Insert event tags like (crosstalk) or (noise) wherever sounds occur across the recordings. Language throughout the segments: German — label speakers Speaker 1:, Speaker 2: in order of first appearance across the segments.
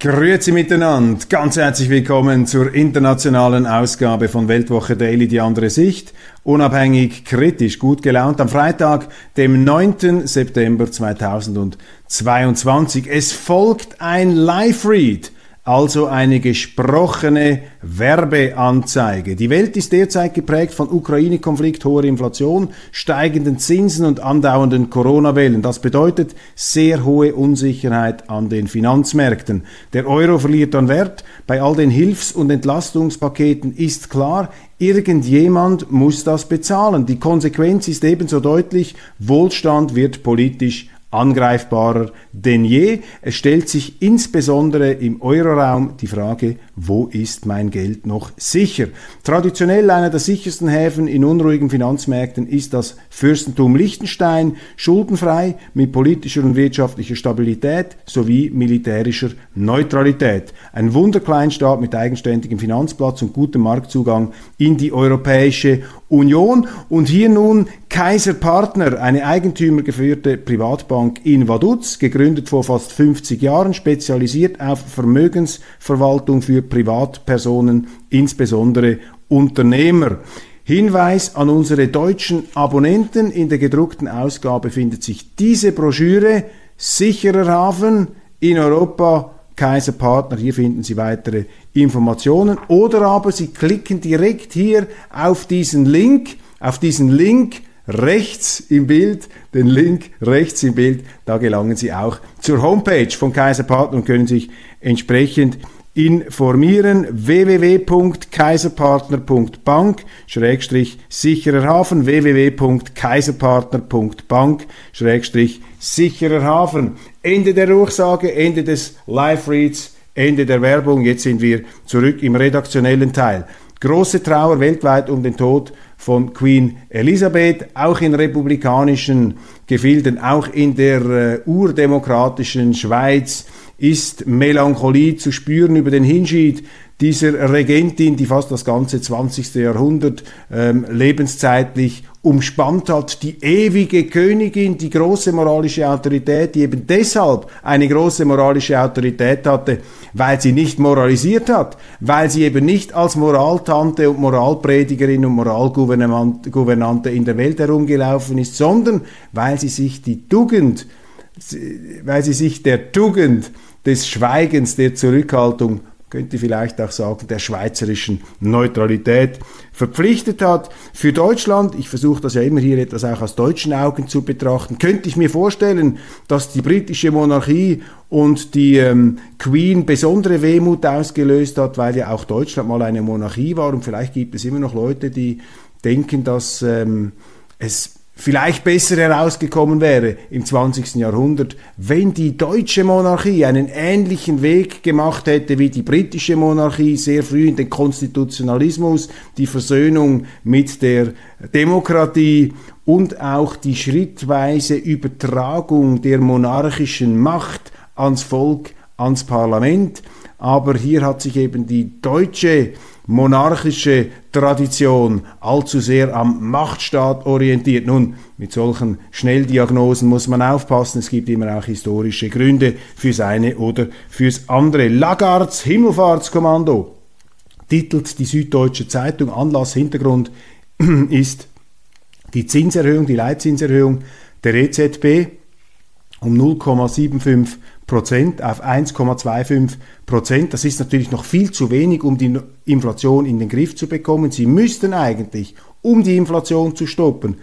Speaker 1: Grüezi miteinander, ganz herzlich willkommen zur internationalen Ausgabe von Weltwoche Daily, die andere Sicht. Unabhängig, kritisch, gut gelaunt am Freitag, dem 9. September 2022. Es folgt ein Live-Read also eine gesprochene Werbeanzeige. Die Welt ist derzeit geprägt von Ukraine-Konflikt, hoher Inflation, steigenden Zinsen und andauernden Corona-Wellen. Das bedeutet sehr hohe Unsicherheit an den Finanzmärkten. Der Euro verliert an Wert. Bei all den Hilfs- und Entlastungspaketen ist klar, irgendjemand muss das bezahlen. Die Konsequenz ist ebenso deutlich, Wohlstand wird politisch angreifbarer denn je. Es stellt sich insbesondere im Euroraum die Frage, wo ist mein Geld noch sicher? Traditionell einer der sichersten Häfen in unruhigen Finanzmärkten ist das Fürstentum Liechtenstein, schuldenfrei mit politischer und wirtschaftlicher Stabilität sowie militärischer Neutralität. Ein Wunderkleinstaat mit eigenständigem Finanzplatz und gutem Marktzugang in die Europäische Union. Und hier nun Kaiser Partner, eine eigentümergeführte Privatbank in Vaduz, gegründet vor fast 50 Jahren, spezialisiert auf Vermögensverwaltung für Privatpersonen, insbesondere Unternehmer. Hinweis an unsere deutschen Abonnenten. In der gedruckten Ausgabe findet sich diese Broschüre Sicherer Hafen in Europa Kaiserpartner. Hier finden Sie weitere Informationen. Oder aber Sie klicken direkt hier auf diesen Link, auf diesen Link rechts im Bild, den Link rechts im Bild, da gelangen Sie auch zur Homepage von Kaiserpartner und können sich entsprechend informieren. www.kaiserpartner.bank Schrägstrich sicherer Hafen. www.kaiserpartner.bank Schrägstrich sicherer Hafen. Ende der Durchsage, Ende des Live-Reads, Ende der Werbung. Jetzt sind wir zurück im redaktionellen Teil. Große Trauer weltweit um den Tod von Queen Elisabeth, auch in republikanischen Gefilden, auch in der äh, urdemokratischen Schweiz ist Melancholie zu spüren über den Hinschied dieser Regentin, die fast das ganze 20. Jahrhundert ähm, lebenszeitlich umspannt hat, die ewige Königin, die große moralische Autorität, die eben deshalb eine große moralische Autorität hatte, weil sie nicht moralisiert hat, weil sie eben nicht als Moraltante und Moralpredigerin und Moralgouvernante in der Welt herumgelaufen ist, sondern weil sie sich die Tugend, weil sie sich der Tugend des Schweigens, der Zurückhaltung, könnte vielleicht auch sagen, der schweizerischen Neutralität verpflichtet hat. Für Deutschland, ich versuche das ja immer hier etwas auch aus deutschen Augen zu betrachten, könnte ich mir vorstellen, dass die britische Monarchie und die ähm, Queen besondere Wehmut ausgelöst hat, weil ja auch Deutschland mal eine Monarchie war und vielleicht gibt es immer noch Leute, die denken, dass ähm, es vielleicht besser herausgekommen wäre im 20. Jahrhundert, wenn die deutsche Monarchie einen ähnlichen Weg gemacht hätte wie die britische Monarchie, sehr früh in den Konstitutionalismus, die Versöhnung mit der Demokratie und auch die schrittweise Übertragung der monarchischen Macht ans Volk, ans Parlament. Aber hier hat sich eben die deutsche monarchische Tradition allzu sehr am Machtstaat orientiert. Nun, mit solchen Schnelldiagnosen muss man aufpassen. Es gibt immer auch historische Gründe fürs eine oder fürs andere. Lagards Himmelfahrtskommando titelt die Süddeutsche Zeitung. Anlass, Hintergrund (clears throat) ist die Zinserhöhung, die Leitzinserhöhung der EZB um 0,75 Prozent auf 1,25 Prozent. Das ist natürlich noch viel zu wenig, um die Inflation in den Griff zu bekommen. Sie müssten eigentlich, um die Inflation zu stoppen,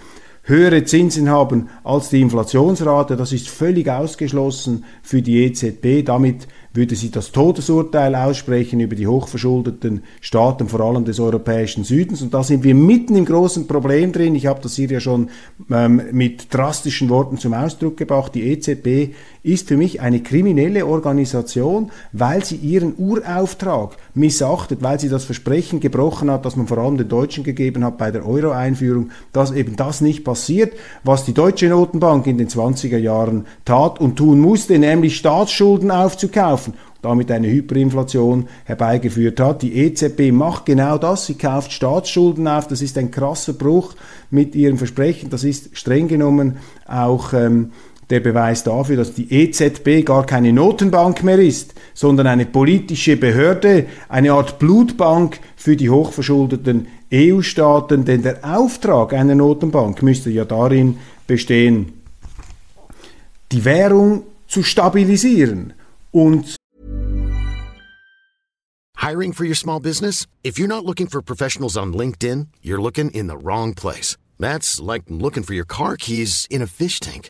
Speaker 1: höhere Zinsen haben als die Inflationsrate. Das ist völlig ausgeschlossen für die EZB. Damit würde sie das Todesurteil aussprechen über die hochverschuldeten Staaten, vor allem des europäischen Südens. Und da sind wir mitten im großen Problem drin. Ich habe das hier ja schon ähm, mit drastischen Worten zum Ausdruck gebracht. Die EZB ist für mich eine kriminelle Organisation, weil sie ihren Urauftrag missachtet, weil sie das Versprechen gebrochen hat, das man vor allem den Deutschen gegeben hat bei der Euro-Einführung, dass eben das nicht passiert, was die Deutsche Notenbank in den 20er Jahren tat und tun musste, nämlich Staatsschulden aufzukaufen. Damit eine Hyperinflation herbeigeführt hat. Die EZB macht genau das, sie kauft Staatsschulden auf, das ist ein krasser Bruch mit ihrem Versprechen, das ist streng genommen auch ähm, der Beweis dafür, dass die EZB gar keine Notenbank mehr ist, sondern eine politische Behörde, eine Art Blutbank für die hochverschuldeten EU-Staaten, denn der Auftrag einer Notenbank müsste ja darin bestehen, die Währung zu stabilisieren und
Speaker 2: Hiring for your small business? If you're not looking for professionals on LinkedIn, you're looking in the wrong place. That's like looking for your car keys in a fish tank.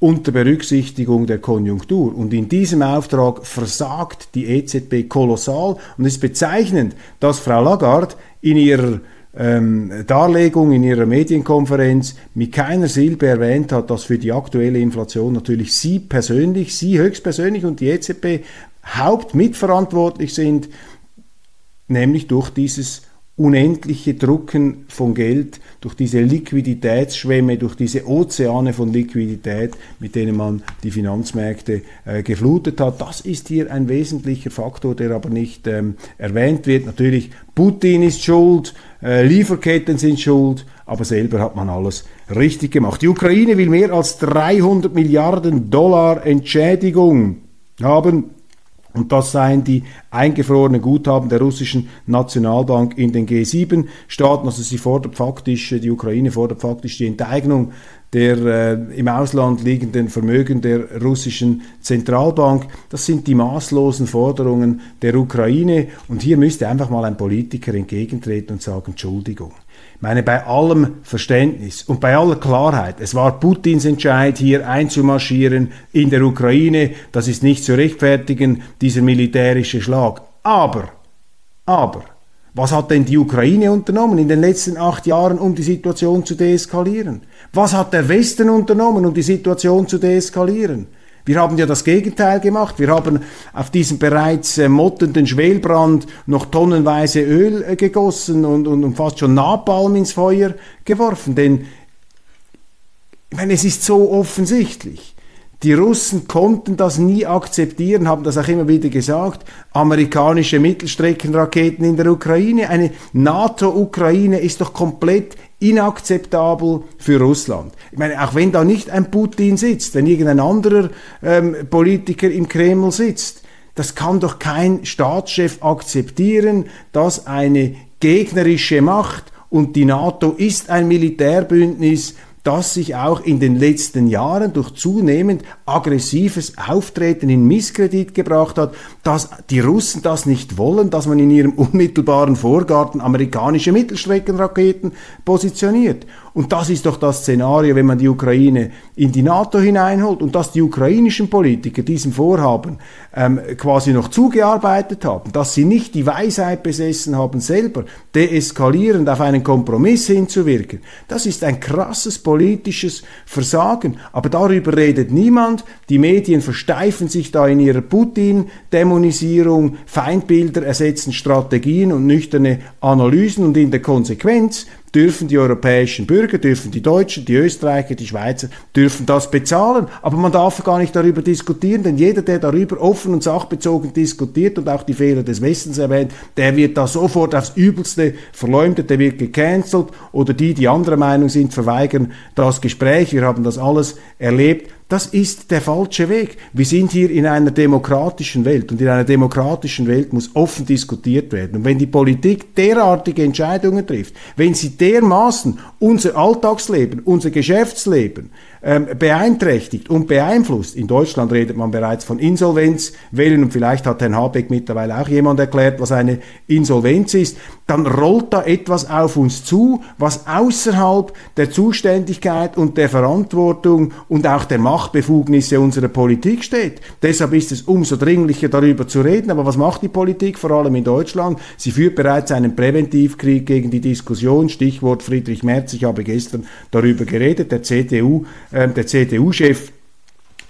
Speaker 1: Unter Berücksichtigung der Konjunktur. Und in diesem Auftrag versagt die EZB kolossal. Und es ist bezeichnend, dass Frau Lagarde in ihrer ähm, Darlegung in ihrer Medienkonferenz mit keiner Silbe erwähnt hat, dass für die aktuelle Inflation natürlich sie persönlich, sie höchstpersönlich und die EZB hauptmitverantwortlich sind, nämlich durch dieses unendliche Drucken von Geld, durch diese Liquiditätsschwämme, durch diese Ozeane von Liquidität, mit denen man die Finanzmärkte äh, geflutet hat. Das ist hier ein wesentlicher Faktor, der aber nicht ähm, erwähnt wird. Natürlich, Putin ist schuld, äh, Lieferketten sind schuld, aber selber hat man alles richtig gemacht. Die Ukraine will mehr als 300 Milliarden Dollar Entschädigung haben und das seien die eingefrorenen Guthaben der russischen Nationalbank in den G7-Staaten. Also sie fordert faktisch, die Ukraine fordert faktisch die Enteignung der äh, im Ausland liegenden Vermögen der russischen Zentralbank. Das sind die maßlosen Forderungen der Ukraine. Und hier müsste einfach mal ein Politiker entgegentreten und sagen, Entschuldigung. Ich meine, bei allem Verständnis und bei aller Klarheit, es war Putins Entscheid, hier einzumarschieren in der Ukraine, das ist nicht zu rechtfertigen, dieser militärische Schlag. Aber, aber, was hat denn die Ukraine unternommen in den letzten acht Jahren, um die Situation zu deeskalieren? Was hat der Westen unternommen, um die Situation zu deeskalieren? Wir haben ja das Gegenteil gemacht. Wir haben auf diesen bereits äh, mottenden Schwelbrand noch tonnenweise Öl äh, gegossen und, und, und fast schon Napalm ins Feuer geworfen. Denn ich meine, es ist so offensichtlich. Die Russen konnten das nie akzeptieren, haben das auch immer wieder gesagt. Amerikanische Mittelstreckenraketen in der Ukraine. Eine NATO-Ukraine ist doch komplett inakzeptabel für Russland. Ich meine, auch wenn da nicht ein Putin sitzt, wenn irgendein anderer ähm, Politiker im Kreml sitzt, das kann doch kein Staatschef akzeptieren, dass eine gegnerische Macht und die NATO ist ein Militärbündnis, das sich auch in den letzten Jahren durch zunehmend aggressives Auftreten in Misskredit gebracht hat, dass die Russen das nicht wollen, dass man in ihrem (laughs) unmittelbaren Vorgarten amerikanische Mittelstreckenraketen positioniert. Und das ist doch das Szenario, wenn man die Ukraine in die NATO hineinholt und dass die ukrainischen Politiker diesem Vorhaben ähm, quasi noch zugearbeitet haben, dass sie nicht die Weisheit besessen haben, selber deeskalierend auf einen Kompromiss hinzuwirken. Das ist ein krasses politisches Versagen. Aber darüber redet niemand. Die Medien versteifen sich da in ihrer Putin-Dämonisierung. Feindbilder ersetzen Strategien und nüchterne Analysen und in der Konsequenz dürfen die europäischen Bürger, dürfen die Deutschen, die Österreicher, die Schweizer, dürfen das bezahlen. Aber man darf gar nicht darüber diskutieren, denn jeder, der darüber offen und sachbezogen diskutiert und auch die Fehler des Westens erwähnt, der wird da sofort aufs Übelste verleumdet, der wird gecancelt oder die, die anderer Meinung sind, verweigern das Gespräch. Wir haben das alles erlebt. Das ist der falsche Weg. Wir sind hier in einer demokratischen Welt und in einer demokratischen Welt muss offen diskutiert werden. Und wenn die Politik derartige Entscheidungen trifft, wenn sie dermaßen unser Alltagsleben, unser Geschäftsleben ähm, beeinträchtigt und beeinflusst. In Deutschland redet man bereits von Insolvenzwellen und vielleicht hat Herrn Habeck mittlerweile auch jemand erklärt, was eine Insolvenz ist. Dann rollt da etwas auf uns zu, was außerhalb der Zuständigkeit und der Verantwortung und auch der Machtbefugnisse unserer Politik steht. Deshalb ist es umso dringlicher darüber zu reden. Aber was macht die Politik, vor allem in Deutschland? Sie führt bereits einen Präventivkrieg gegen die Diskussion. Stichwort Friedrich Merz. Ich habe gestern darüber geredet. Der CDU der CDU-Chef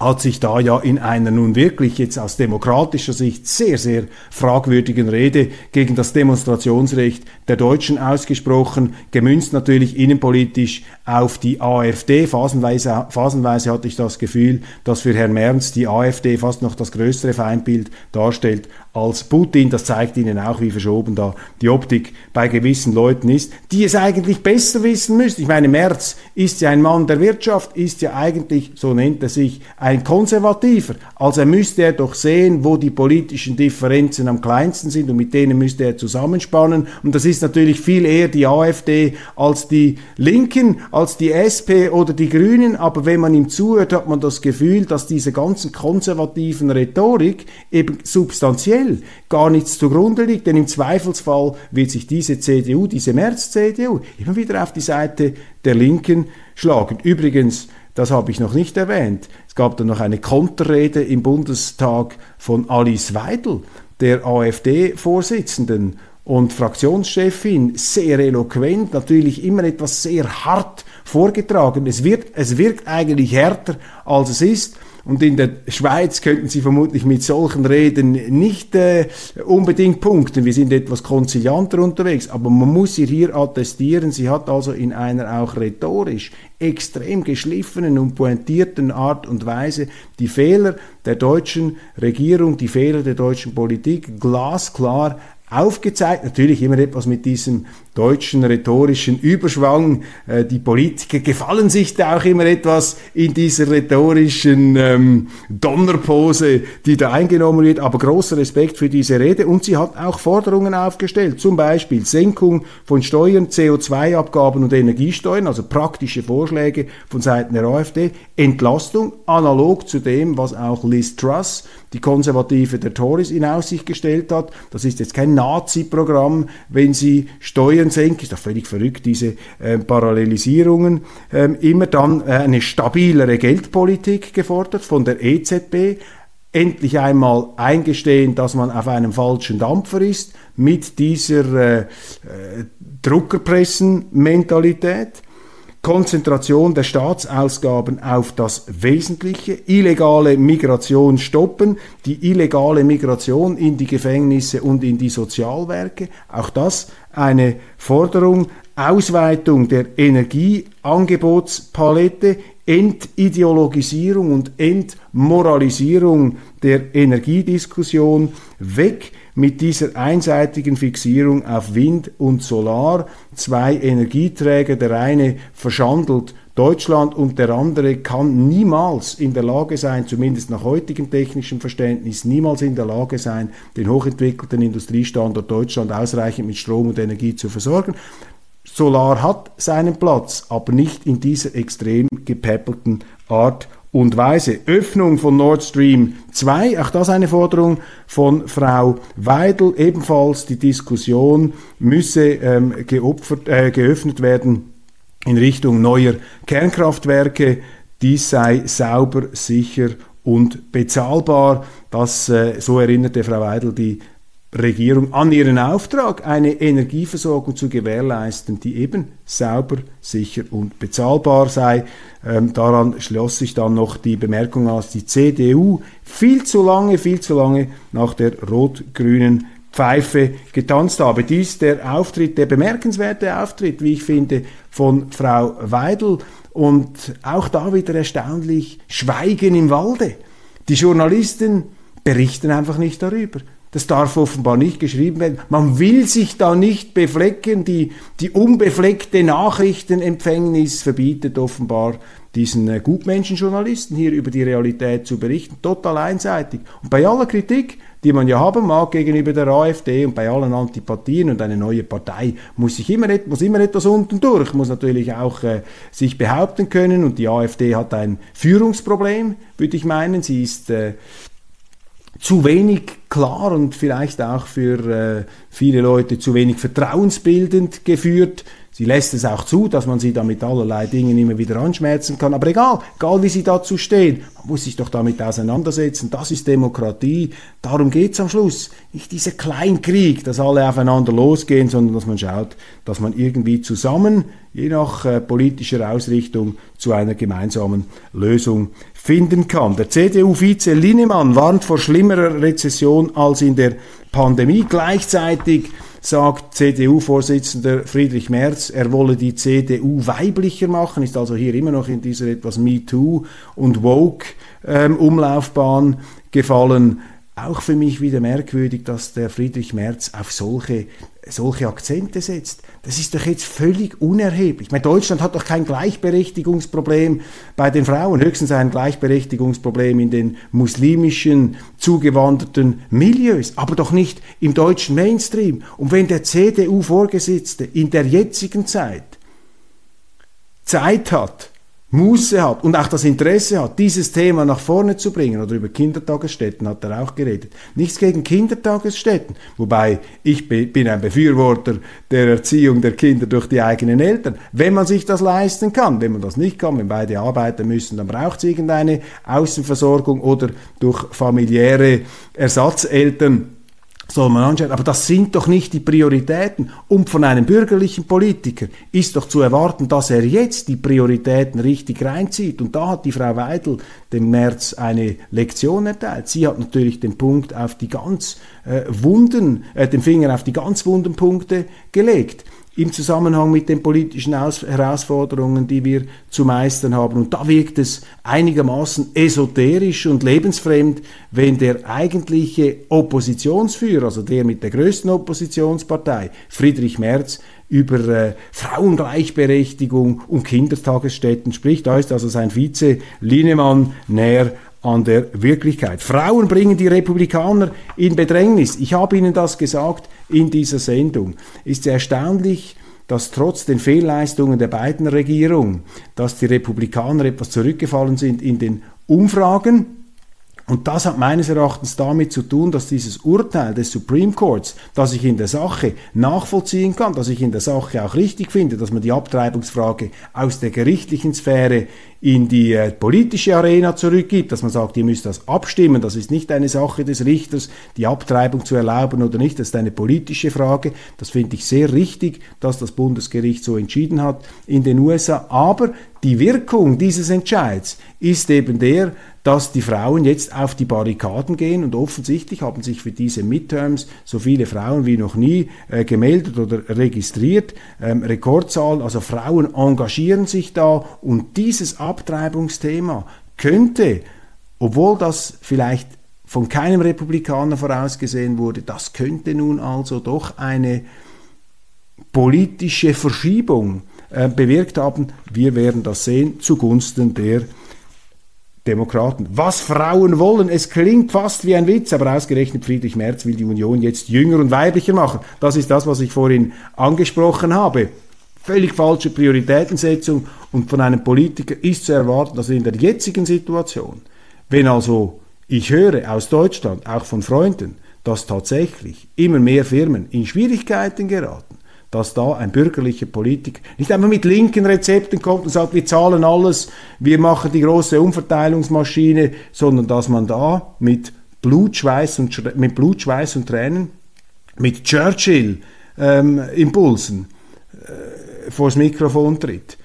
Speaker 1: hat sich da ja in einer nun wirklich jetzt aus demokratischer Sicht sehr, sehr fragwürdigen Rede gegen das Demonstrationsrecht der Deutschen ausgesprochen, gemünzt natürlich innenpolitisch auf die AfD. Phasenweise, phasenweise hatte ich das Gefühl, dass für Herrn Merz die AfD fast noch das größere Feindbild darstellt als Putin. Das zeigt Ihnen auch, wie verschoben da die Optik bei gewissen Leuten ist, die es eigentlich besser wissen müssen. Ich meine, Merz ist ja ein Mann der Wirtschaft, ist ja eigentlich, so nennt er sich, ein Konservativer. Also müsste er doch sehen, wo die politischen Differenzen am kleinsten sind und mit denen müsste er zusammenspannen. Und das ist natürlich viel eher die AfD als die Linken, als die SP oder die Grünen. Aber wenn man ihm zuhört, hat man das Gefühl, dass diese ganzen konservativen Rhetorik eben substanziell gar nichts zugrunde liegt. Denn im Zweifelsfall wird sich diese CDU, diese März-CDU, immer wieder auf die Seite der Linken schlagen. Übrigens, das habe ich noch nicht erwähnt. Es gab dann noch eine Konterrede im Bundestag von Alice Weidel, der AfD-Vorsitzenden und Fraktionschefin, sehr eloquent, natürlich immer etwas sehr hart vorgetragen. Es, wird, es wirkt eigentlich härter, als es ist. Und in der Schweiz könnten Sie vermutlich mit solchen Reden nicht äh, unbedingt punkten. Wir sind etwas konzilianter unterwegs, aber man muss ihr hier attestieren, sie hat also in einer auch rhetorisch extrem geschliffenen und pointierten Art und Weise die Fehler der deutschen Regierung, die Fehler der deutschen Politik glasklar aufgezeigt. Natürlich immer etwas mit diesem deutschen rhetorischen Überschwang. Äh, die Politiker gefallen sich da auch immer etwas in dieser rhetorischen ähm, Donnerpose, die da eingenommen wird. Aber großer Respekt für diese Rede. Und sie hat auch Forderungen aufgestellt. Zum Beispiel Senkung von Steuern, CO2-Abgaben und Energiesteuern, also praktische Vorschläge von Seiten der AfD. Entlastung, analog zu dem, was auch Liz Truss, die Konservative der Tories, in Aussicht gestellt hat. Das ist jetzt kein Nazi-Programm, wenn sie Steuern senken. Ist doch völlig verrückt, diese äh, Parallelisierungen. Ähm, immer dann äh, eine stabilere Geldpolitik gefordert von der EZB. Endlich einmal eingestehen, dass man auf einem falschen Dampfer ist mit dieser äh, äh Druckerpressen-Mentalität. Konzentration der Staatsausgaben auf das Wesentliche, illegale Migration stoppen, die illegale Migration in die Gefängnisse und in die Sozialwerke, auch das eine Forderung, Ausweitung der Energieangebotspalette, Entideologisierung und Entmoralisierung der Energiediskussion, weg mit dieser einseitigen Fixierung auf Wind und Solar, zwei Energieträger, der eine verschandelt Deutschland und der andere kann niemals in der Lage sein, zumindest nach heutigem technischem Verständnis, niemals in der Lage sein, den hochentwickelten Industriestandort Deutschland ausreichend mit Strom und Energie zu versorgen. Solar hat seinen Platz, aber nicht in dieser extrem gepäppelten Art und Weise. Öffnung von Nord Stream 2, auch das eine Forderung von Frau Weidel, ebenfalls die Diskussion müsse ähm, geopfert, äh, geöffnet werden in Richtung neuer Kernkraftwerke. Dies sei sauber, sicher und bezahlbar. Das, äh, so erinnerte Frau Weidel die Regierung an ihren Auftrag, eine Energieversorgung zu gewährleisten, die eben sauber, sicher und bezahlbar sei. Ähm, daran schloss sich dann noch die Bemerkung aus, die CDU viel zu lange, viel zu lange nach der rot-grünen Pfeife getanzt habe. Dies der Auftritt, der bemerkenswerte Auftritt, wie ich finde, von Frau Weidel und auch da wieder erstaunlich Schweigen im Walde. Die Journalisten berichten einfach nicht darüber. Das darf offenbar nicht geschrieben werden. Man will sich da nicht beflecken. Die, die unbefleckte Nachrichtenempfängnis verbietet offenbar diesen äh, Gutmenschenjournalisten hier über die Realität zu berichten. Total einseitig. Und bei aller Kritik, die man ja haben mag gegenüber der AfD und bei allen Antipathien und eine neue Partei muss sich immer, muss immer etwas unten durch, muss natürlich auch äh, sich behaupten können und die AfD hat ein Führungsproblem, würde ich meinen. Sie ist äh, zu wenig klar und vielleicht auch für äh, viele Leute zu wenig vertrauensbildend geführt. Sie lässt es auch zu, dass man sie da mit allerlei Dingen immer wieder anschmerzen kann. Aber egal, egal wie sie dazu stehen, man muss sich doch damit auseinandersetzen. Das ist Demokratie. Darum geht's am Schluss. Nicht dieser Kleinkrieg, dass alle aufeinander losgehen, sondern dass man schaut, dass man irgendwie zusammen, je nach äh, politischer Ausrichtung, zu einer gemeinsamen Lösung finden kann. Der CDU-Vize Linnemann warnt vor schlimmerer Rezession als in der Pandemie. Gleichzeitig sagt CDU-Vorsitzender Friedrich Merz, er wolle die CDU weiblicher machen, ist also hier immer noch in dieser etwas MeToo und Woke-Umlaufbahn ähm, gefallen. Auch für mich wieder merkwürdig, dass der Friedrich Merz auf solche solche Akzente setzt. Das ist doch jetzt völlig unerheblich. meine, Deutschland hat doch kein Gleichberechtigungsproblem bei den Frauen, höchstens ein Gleichberechtigungsproblem in den muslimischen zugewanderten Milieus, aber doch nicht im deutschen Mainstream. Und wenn der CDU-Vorgesetzte in der jetzigen Zeit Zeit hat, Muße hat und auch das Interesse hat, dieses Thema nach vorne zu bringen, oder über Kindertagesstätten hat er auch geredet. Nichts gegen Kindertagesstätten, wobei ich bin ein Befürworter der Erziehung der Kinder durch die eigenen Eltern, wenn man sich das leisten kann. Wenn man das nicht kann, wenn beide arbeiten müssen, dann braucht es irgendeine Außenversorgung oder durch familiäre Ersatzeltern soll man anschauen. Aber das sind doch nicht die Prioritäten. Und von einem bürgerlichen Politiker ist doch zu erwarten, dass er jetzt die Prioritäten richtig reinzieht. Und da hat die Frau Weidel dem März eine Lektion erteilt. Sie hat natürlich den Punkt auf die ganz äh, wunden, äh, den Finger auf die ganz wunden Punkte gelegt im Zusammenhang mit den politischen Aus Herausforderungen, die wir zu meistern haben. Und da wirkt es einigermaßen esoterisch und lebensfremd, wenn der eigentliche Oppositionsführer, also der mit der größten Oppositionspartei, Friedrich Merz, über äh, Frauengleichberechtigung und Kindertagesstätten spricht. Da ist also sein Vize Linemann näher an der Wirklichkeit. Frauen bringen die Republikaner in Bedrängnis. Ich habe Ihnen das gesagt in dieser Sendung. Ist erstaunlich, dass trotz den Fehlleistungen der beiden Regierungen, dass die Republikaner etwas zurückgefallen sind in den Umfragen, und das hat meines Erachtens damit zu tun, dass dieses Urteil des Supreme Courts, das ich in der Sache nachvollziehen kann, dass ich in der Sache auch richtig finde, dass man die Abtreibungsfrage aus der gerichtlichen Sphäre in die äh, politische Arena zurückgibt, dass man sagt, ihr müsst das abstimmen, das ist nicht eine Sache des Richters, die Abtreibung zu erlauben oder nicht, das ist eine politische Frage. Das finde ich sehr richtig, dass das Bundesgericht so entschieden hat in den USA. Aber die Wirkung dieses Entscheids ist eben der, dass die Frauen jetzt auf die Barrikaden gehen und offensichtlich haben sich für diese Midterms so viele Frauen wie noch nie äh, gemeldet oder registriert. Ähm, Rekordzahl, also Frauen engagieren sich da und dieses Abtreibungsthema könnte, obwohl das vielleicht von keinem Republikaner vorausgesehen wurde, das könnte nun also doch eine politische Verschiebung äh, bewirkt haben. Wir werden das sehen zugunsten der Demokraten. Was Frauen wollen, es klingt fast wie ein Witz, aber ausgerechnet Friedrich Merz will die Union jetzt jünger und weiblicher machen. Das ist das, was ich vorhin angesprochen habe völlig falsche Prioritätensetzung und von einem Politiker ist zu erwarten, dass in der jetzigen Situation, wenn also ich höre aus Deutschland, auch von Freunden, dass tatsächlich immer mehr Firmen in Schwierigkeiten geraten, dass da ein bürgerlicher Politiker nicht einfach mit linken Rezepten kommt und sagt, wir zahlen alles, wir machen die große Umverteilungsmaschine, sondern dass man da mit Blut, Schweiß und, mit Blut, und Tränen, mit Churchill-Impulsen, ähm, äh, vors Mikrofon tritt.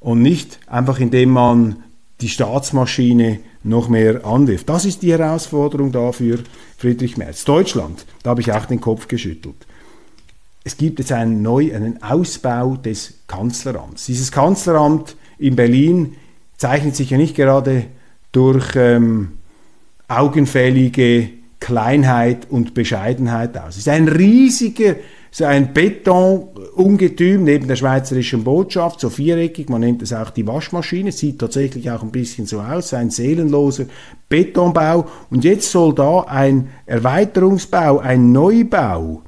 Speaker 1: Und nicht einfach, indem man die Staatsmaschine noch mehr anwirft. Das ist die Herausforderung dafür, Friedrich Merz. Deutschland, da habe ich auch den Kopf geschüttelt. Es gibt jetzt einen, neu, einen Ausbau des Kanzleramts. Dieses Kanzleramt in Berlin zeichnet sich ja nicht gerade durch ähm, augenfällige Kleinheit und Bescheidenheit aus. Es ist ein riesiger ein Betonungetüm neben der schweizerischen Botschaft, so viereckig, man nennt es auch die Waschmaschine, sieht tatsächlich auch ein bisschen so aus, ein seelenloser Betonbau. Und jetzt soll da ein Erweiterungsbau, ein Neubau,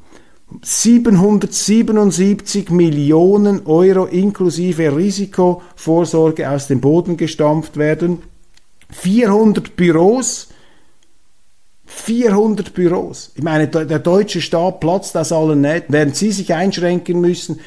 Speaker 1: 777 Millionen Euro inklusive Risikovorsorge aus dem Boden gestampft werden, 400 Büros, 400 Büros. Ich meine, der deutsche Staat platzt aus allen Nähten, während Sie sich einschränken müssen,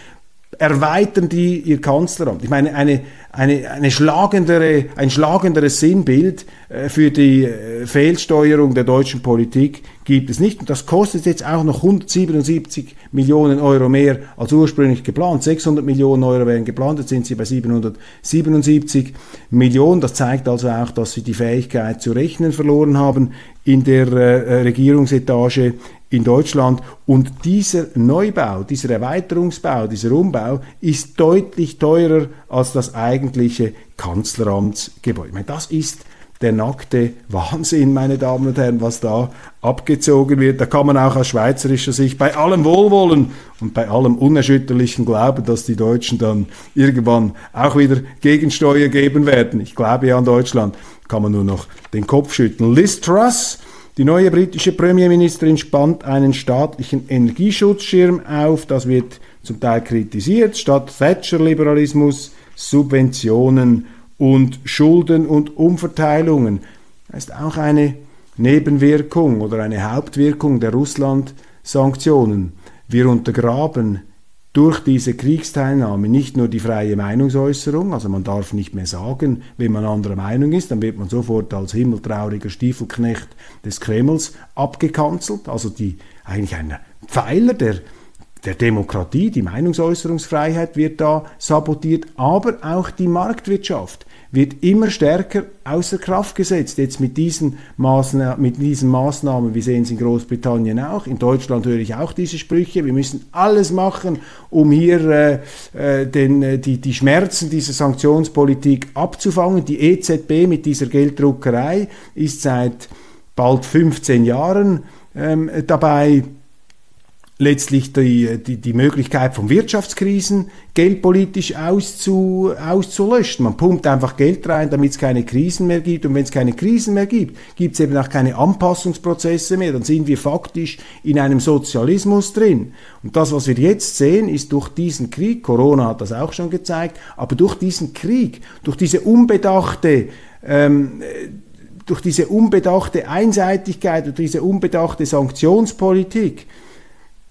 Speaker 1: erweitern die ihr Kanzleramt. Ich meine, eine, eine, eine schlagendere, ein schlagenderes Sinnbild äh, für die äh, Fehlsteuerung der deutschen Politik gibt es nicht. Und das kostet jetzt auch noch 177 Millionen Euro mehr als ursprünglich geplant. 600 Millionen Euro wären geplant, jetzt sind sie bei 777 Millionen. Das zeigt also auch, dass sie die Fähigkeit zu rechnen verloren haben in der äh, Regierungsetage in Deutschland. Und dieser Neubau, dieser Erweiterungsbau, dieser Umbau ist deutlich teurer als das eigentliche Kanzleramtsgebäude. Meine, das ist der nackte Wahnsinn, meine Damen und Herren, was da abgezogen wird. Da kann man auch aus schweizerischer Sicht bei allem Wohlwollen und bei allem unerschütterlichen Glauben, dass die Deutschen dann irgendwann auch wieder Gegensteuer geben werden. Ich glaube ja an Deutschland, kann man nur noch den Kopf schütteln. Liz Truss, die neue britische Premierministerin spannt einen staatlichen Energieschutzschirm auf. Das wird zum Teil kritisiert. Statt Thatcher-Liberalismus, Subventionen und Schulden und Umverteilungen. Das ist auch eine Nebenwirkung oder eine Hauptwirkung der Russland-Sanktionen. Wir untergraben durch diese Kriegsteilnahme nicht nur die freie Meinungsäußerung, also man darf nicht mehr sagen, wenn man anderer Meinung ist, dann wird man sofort als himmeltrauriger Stiefelknecht des Kremls abgekanzelt, also die eigentlich ein Pfeiler der der Demokratie, die Meinungsäußerungsfreiheit wird da sabotiert, aber auch die Marktwirtschaft wird immer stärker außer Kraft gesetzt. Jetzt mit diesen, Maßnahmen, mit diesen Maßnahmen, wir sehen es in Großbritannien auch, in Deutschland höre ich auch diese Sprüche, wir müssen alles machen, um hier äh, äh den, äh, die, die Schmerzen dieser Sanktionspolitik abzufangen. Die EZB mit dieser Gelddruckerei ist seit bald 15 Jahren ähm, dabei, letztlich die, die, die Möglichkeit von Wirtschaftskrisen geldpolitisch auszu, auszulöschen. Man pumpt einfach Geld rein, damit es keine Krisen mehr gibt. Und wenn es keine Krisen mehr gibt, gibt es eben auch keine Anpassungsprozesse mehr. Dann sind wir faktisch in einem Sozialismus drin. Und das, was wir jetzt sehen, ist durch diesen Krieg, Corona hat das auch schon gezeigt, aber durch diesen Krieg, durch diese unbedachte ähm, durch diese unbedachte Einseitigkeit und diese unbedachte Sanktionspolitik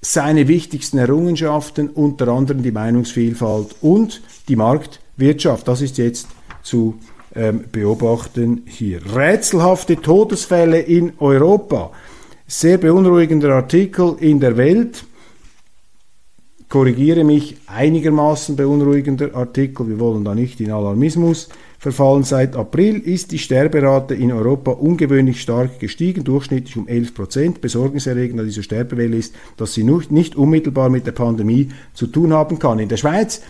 Speaker 1: seine wichtigsten Errungenschaften, unter anderem die Meinungsvielfalt und die Marktwirtschaft. Das ist jetzt zu ähm, beobachten hier. Rätselhafte Todesfälle in Europa. Sehr beunruhigender Artikel in der Welt. Korrigiere mich, einigermaßen beunruhigender Artikel. Wir wollen da nicht in Alarmismus verfallen. Seit April ist die Sterberate in Europa ungewöhnlich stark gestiegen, durchschnittlich um 11 Prozent. Besorgniserregend an dieser Sterbewelle ist, dass sie nicht unmittelbar mit der Pandemie zu tun haben kann. In der Schweiz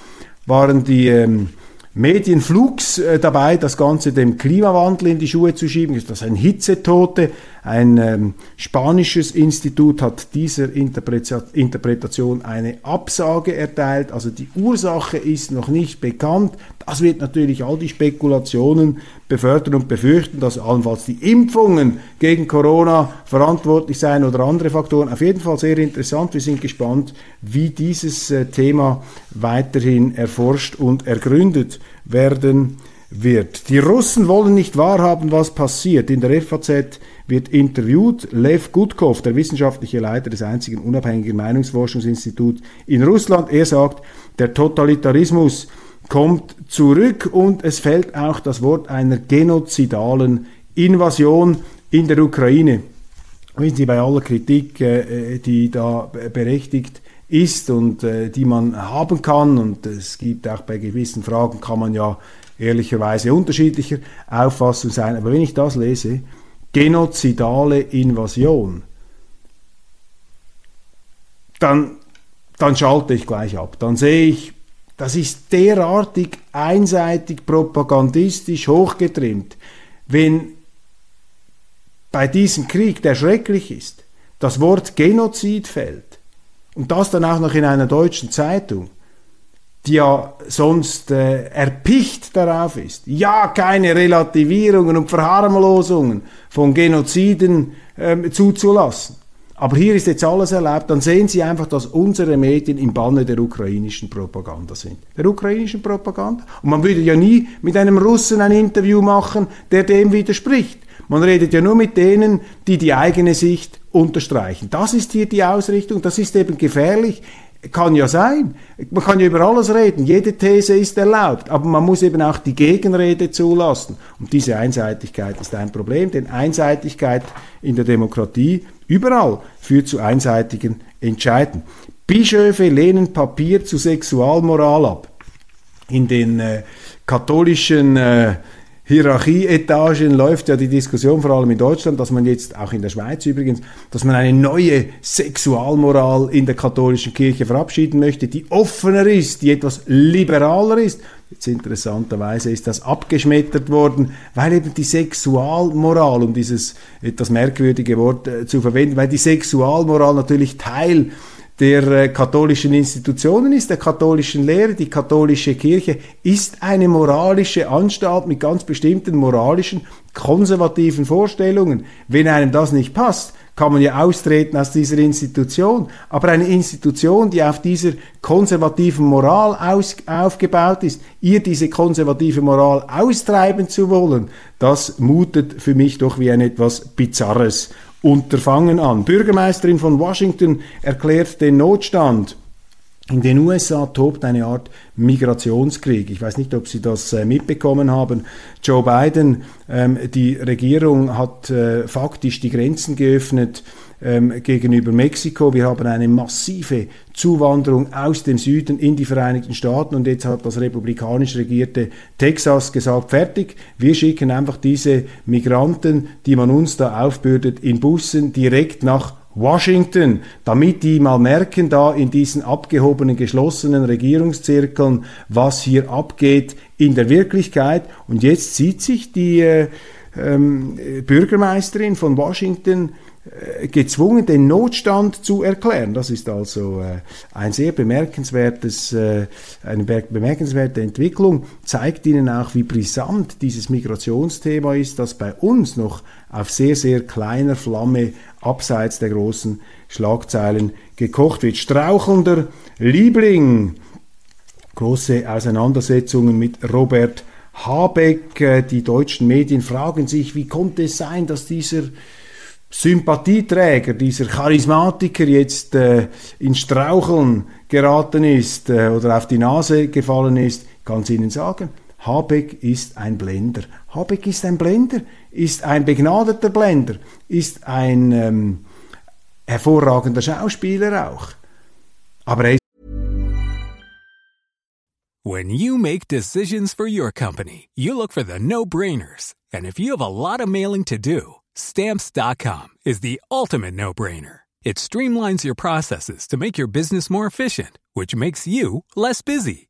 Speaker 1: waren die ähm, Medienflugs äh, dabei, das Ganze dem Klimawandel in die Schuhe zu schieben. Ist das ein Hitzetote? Ein ähm, spanisches Institut hat dieser Interpretation eine Absage erteilt. Also die Ursache ist noch nicht bekannt. Das wird natürlich all die Spekulationen befördern und befürchten, dass allenfalls die Impfungen gegen Corona verantwortlich seien oder andere Faktoren. Auf jeden Fall sehr interessant. Wir sind gespannt, wie dieses äh, Thema weiterhin erforscht und ergründet werden wird. Die Russen wollen nicht wahrhaben, was passiert. In der FAZ wird interviewt Lev Gutkov, der wissenschaftliche Leiter des einzigen unabhängigen Meinungsforschungsinstituts in Russland. Er sagt, der Totalitarismus kommt zurück und es fällt auch das Wort einer genozidalen Invasion in der Ukraine. Wissen Sie, bei aller Kritik, äh, die da berechtigt ist und äh, die man haben kann, und es gibt auch bei gewissen Fragen, kann man ja ehrlicherweise unterschiedlicher Auffassung sein, aber wenn ich das lese, genozidale Invasion, dann, dann schalte ich gleich ab. Dann sehe ich, das ist derartig einseitig propagandistisch hochgetrimmt, wenn bei diesem Krieg, der schrecklich ist, das Wort Genozid fällt und das dann auch noch in einer deutschen Zeitung, die ja sonst äh, erpicht darauf ist, ja keine Relativierungen und Verharmlosungen von Genoziden ähm, zuzulassen. Aber hier ist jetzt alles erlaubt, dann sehen Sie einfach, dass unsere Medien im Banne der ukrainischen Propaganda sind. Der ukrainischen Propaganda. Und man würde ja nie mit einem Russen ein Interview machen, der dem widerspricht. Man redet ja nur mit denen, die die eigene Sicht unterstreichen. Das ist hier die Ausrichtung, das ist eben gefährlich. Kann ja sein. Man kann ja über alles reden. Jede These ist erlaubt. Aber man muss eben auch die Gegenrede zulassen. Und diese Einseitigkeit ist ein Problem, denn Einseitigkeit in der Demokratie überall führt zu einseitigen Entscheiden. Bischöfe lehnen Papier zu Sexualmoral ab. In den äh, katholischen äh, Hierarchieetagen läuft ja die Diskussion vor allem in Deutschland, dass man jetzt, auch in der Schweiz übrigens, dass man eine neue Sexualmoral in der katholischen Kirche verabschieden möchte, die offener ist, die etwas liberaler ist. Jetzt interessanterweise ist das abgeschmettert worden, weil eben die Sexualmoral, um dieses etwas merkwürdige Wort äh, zu verwenden, weil die Sexualmoral natürlich Teil der äh, katholischen Institutionen ist, der katholischen Lehre. Die katholische Kirche ist eine moralische Anstalt mit ganz bestimmten moralischen, konservativen Vorstellungen. Wenn einem das nicht passt, kann man ja austreten aus dieser Institution. Aber eine Institution, die auf dieser konservativen Moral aus, aufgebaut ist, ihr diese konservative Moral austreiben zu wollen, das mutet für mich doch wie ein etwas Bizarres Unterfangen an. Bürgermeisterin von Washington erklärt den Notstand. In den USA tobt eine Art Migrationskrieg. Ich weiß nicht, ob Sie das äh, mitbekommen haben. Joe Biden, ähm, die Regierung hat äh, faktisch die Grenzen geöffnet ähm, gegenüber Mexiko. Wir haben eine massive Zuwanderung aus dem Süden in die Vereinigten Staaten und jetzt hat das republikanisch regierte Texas gesagt, fertig, wir schicken einfach diese Migranten, die man uns da aufbürdet, in Bussen direkt nach Washington, damit die mal merken da in diesen abgehobenen, geschlossenen Regierungszirkeln, was hier abgeht in der Wirklichkeit. Und jetzt sieht sich die äh, ähm, Bürgermeisterin von Washington äh, gezwungen, den Notstand zu erklären. Das ist also äh, ein sehr bemerkenswertes, äh, eine bemerkenswerte Entwicklung, zeigt Ihnen auch, wie brisant dieses Migrationsthema ist, das bei uns noch auf sehr, sehr kleiner Flamme abseits der großen Schlagzeilen gekocht wird. Strauchelnder Liebling. Große Auseinandersetzungen mit Robert Habeck. Die deutschen Medien fragen sich, wie konnte es sein, dass dieser Sympathieträger, dieser Charismatiker jetzt äh, in Straucheln geraten ist äh, oder auf die Nase gefallen ist, kann ich Ihnen sagen, Habeck ist ein Blender. Habeck ist ein Blender, ist ein begnadeter Blender, ist ein ähm, hervorragender Schauspieler auch. Aber er
Speaker 3: When you make decisions for your company, you look for the no-brainers. And if you have a lot of mailing to do, Stamps.com is the ultimate no brainer. It streamlines your processes to make your business more efficient, which makes you less busy.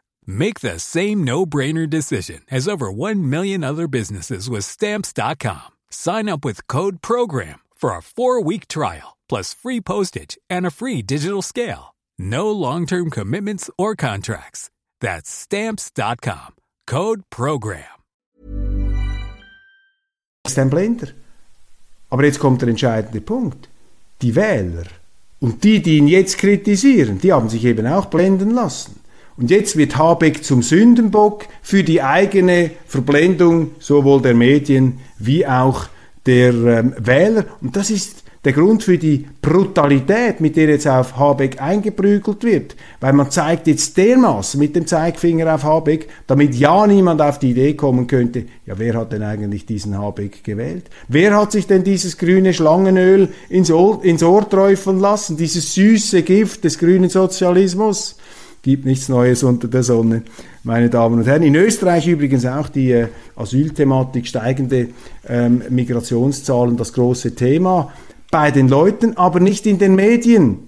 Speaker 3: Make the same no brainer decision as over 1 million other businesses with Stamps.com. Sign up with Code PROGRAM for a four week trial, plus free postage and a free digital scale. No long term commitments or contracts. That's Stamps.com. Code PROGRAM.
Speaker 1: Ist ein Blender. Aber jetzt kommt der entscheidende Punkt. Die Wähler, Und die, die ihn jetzt kritisieren, die haben sich eben auch blenden lassen. Und jetzt wird Habeck zum Sündenbock für die eigene Verblendung sowohl der Medien wie auch der ähm, Wähler. Und das ist der Grund für die Brutalität, mit der jetzt auf Habeck eingeprügelt wird, weil man zeigt jetzt dermaßen mit dem Zeigfinger auf Habeck, damit ja niemand auf die Idee kommen könnte, ja, wer hat denn eigentlich diesen Habeck gewählt? Wer hat sich denn dieses grüne Schlangenöl ins Ohr, ins Ohr träufeln lassen, dieses süße Gift des grünen Sozialismus? Gibt nichts Neues unter der Sonne, meine Damen und Herren. In Österreich übrigens auch die äh, Asylthematik, steigende ähm, Migrationszahlen, das große Thema bei den Leuten, aber nicht in den Medien,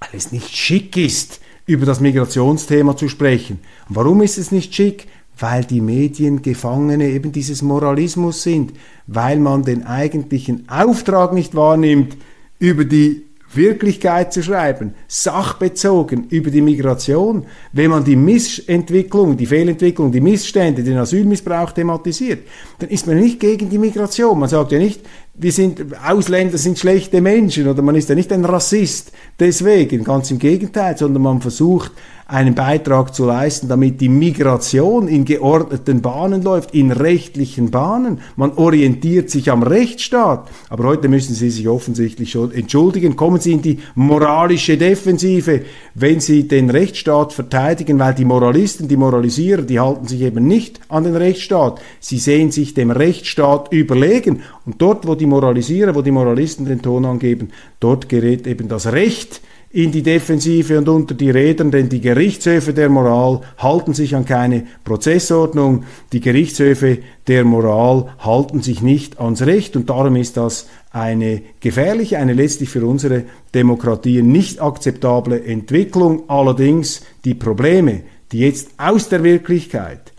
Speaker 1: weil es nicht schick ist, über das Migrationsthema zu sprechen. Und warum ist es nicht schick? Weil die Medien Gefangene eben dieses Moralismus sind, weil man den eigentlichen Auftrag nicht wahrnimmt, über die Wirklichkeit zu schreiben, sachbezogen über die Migration, wenn man die Missentwicklung, die Fehlentwicklung, die Missstände, den Asylmissbrauch thematisiert, dann ist man nicht gegen die Migration. Man sagt ja nicht, wir sind, Ausländer sind schlechte Menschen oder man ist ja nicht ein Rassist deswegen, ganz im Gegenteil, sondern man versucht, einen Beitrag zu leisten, damit die Migration in geordneten Bahnen läuft, in rechtlichen Bahnen. Man orientiert sich am Rechtsstaat. Aber heute müssen Sie sich offensichtlich schon entschuldigen. Kommen Sie in die moralische Defensive, wenn Sie den Rechtsstaat verteidigen, weil die Moralisten, die Moralisierer, die halten sich eben nicht an den Rechtsstaat. Sie sehen sich dem Rechtsstaat überlegen. Und dort, wo die Moralisierer, wo die Moralisten den Ton angeben, dort gerät eben das Recht in die Defensive und unter die Rädern, denn die Gerichtshöfe der Moral halten sich an keine Prozessordnung, die Gerichtshöfe der Moral halten sich nicht ans Recht und darum ist das eine gefährliche, eine letztlich für unsere Demokratie nicht akzeptable Entwicklung. Allerdings die Probleme, die jetzt aus der Wirklichkeit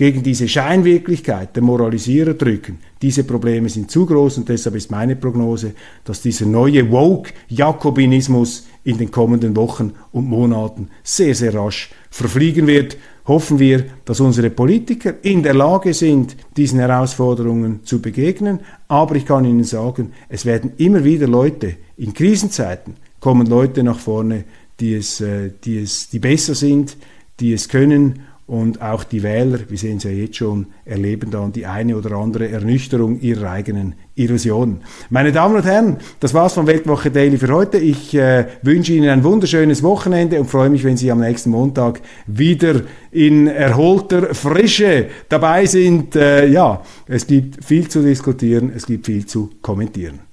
Speaker 1: gegen diese Scheinwirklichkeit der Moralisierer drücken. Diese Probleme sind zu groß und deshalb ist meine Prognose, dass dieser neue Woke-Jakobinismus in den kommenden Wochen und Monaten sehr, sehr rasch verfliegen wird. Hoffen wir, dass unsere Politiker in der Lage sind, diesen Herausforderungen zu begegnen. Aber ich kann Ihnen sagen, es werden immer wieder Leute in Krisenzeiten kommen Leute nach vorne, die es, äh, die es, die besser sind, die es können und auch die Wähler, wir sehen es ja jetzt schon, erleben dann die eine oder andere Ernüchterung ihrer eigenen Illusionen. Meine Damen und Herren, das war's von Weltwoche Daily für heute. Ich äh, wünsche Ihnen ein wunderschönes Wochenende und freue mich, wenn Sie am nächsten Montag wieder in erholter Frische dabei sind. Äh, ja, es gibt viel zu diskutieren, es gibt viel zu kommentieren.